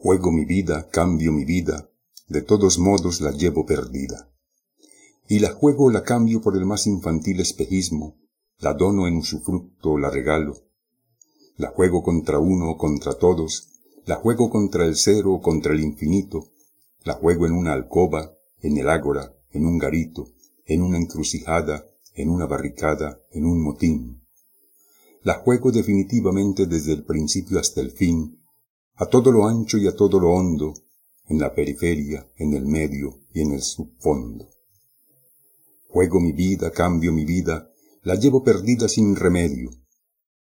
Juego mi vida, cambio mi vida, de todos modos la llevo perdida. Y la juego o la cambio por el más infantil espejismo, la dono en usufructo la regalo. La juego contra uno o contra todos, la juego contra el cero o contra el infinito, la juego en una alcoba, en el ágora, en un garito, en una encrucijada, en una barricada, en un motín. La juego definitivamente desde el principio hasta el fin, a todo lo ancho y a todo lo hondo, en la periferia, en el medio y en el subfondo. Juego mi vida, cambio mi vida, la llevo perdida sin remedio,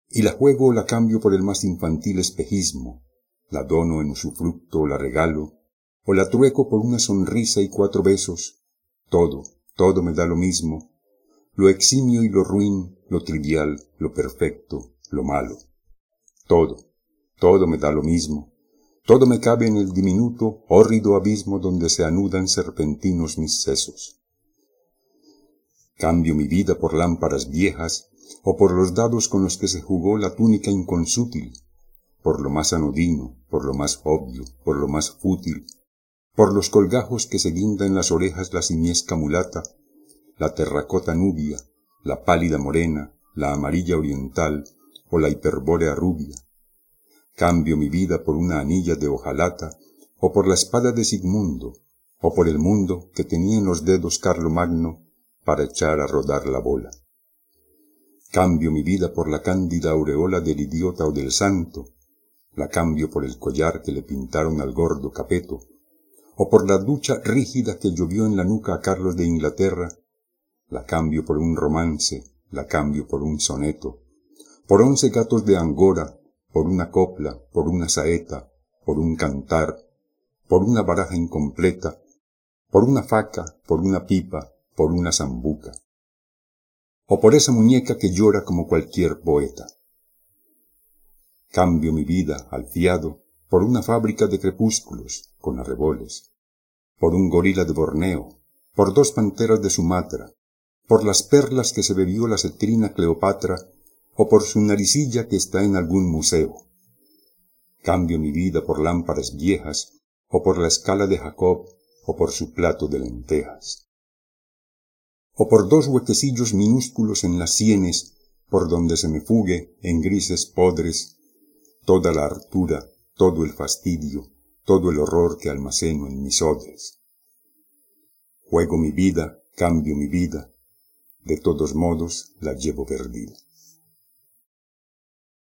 y la juego o la cambio por el más infantil espejismo, la dono en usufructo o la regalo, o la trueco por una sonrisa y cuatro besos, todo, todo me da lo mismo, lo eximio y lo ruin, lo trivial, lo perfecto, lo malo, todo, todo me da lo mismo, todo me cabe en el diminuto, hórrido abismo donde se anudan serpentinos mis sesos. Cambio mi vida por lámparas viejas, o por los dados con los que se jugó la túnica inconsútil, por lo más anodino, por lo más obvio, por lo más fútil, por los colgajos que se guinda en las orejas la simiesca mulata, la terracota nubia, la pálida morena, la amarilla oriental o la hiperbórea rubia, Cambio mi vida por una anilla de hojalata, o por la espada de Sigmundo, o por el mundo que tenía en los dedos Carlo Magno para echar a rodar la bola. Cambio mi vida por la cándida aureola del idiota o del santo, la cambio por el collar que le pintaron al gordo Capeto, o por la ducha rígida que llovió en la nuca a Carlos de Inglaterra, la cambio por un romance, la cambio por un soneto, por once gatos de Angora, por una copla, por una saeta, por un cantar, por una baraja incompleta, por una faca, por una pipa, por una zambuca, o por esa muñeca que llora como cualquier poeta. Cambio mi vida, al fiado, por una fábrica de crepúsculos, con arreboles, por un gorila de Borneo, por dos panteras de Sumatra, por las perlas que se bebió la cetrina Cleopatra o por su naricilla que está en algún museo. Cambio mi vida por lámparas viejas, o por la escala de Jacob, o por su plato de lentejas. O por dos huequecillos minúsculos en las sienes, por donde se me fugue, en grises podres, toda la hartura, todo el fastidio, todo el horror que almaceno en mis odres. Juego mi vida, cambio mi vida, de todos modos la llevo perdida.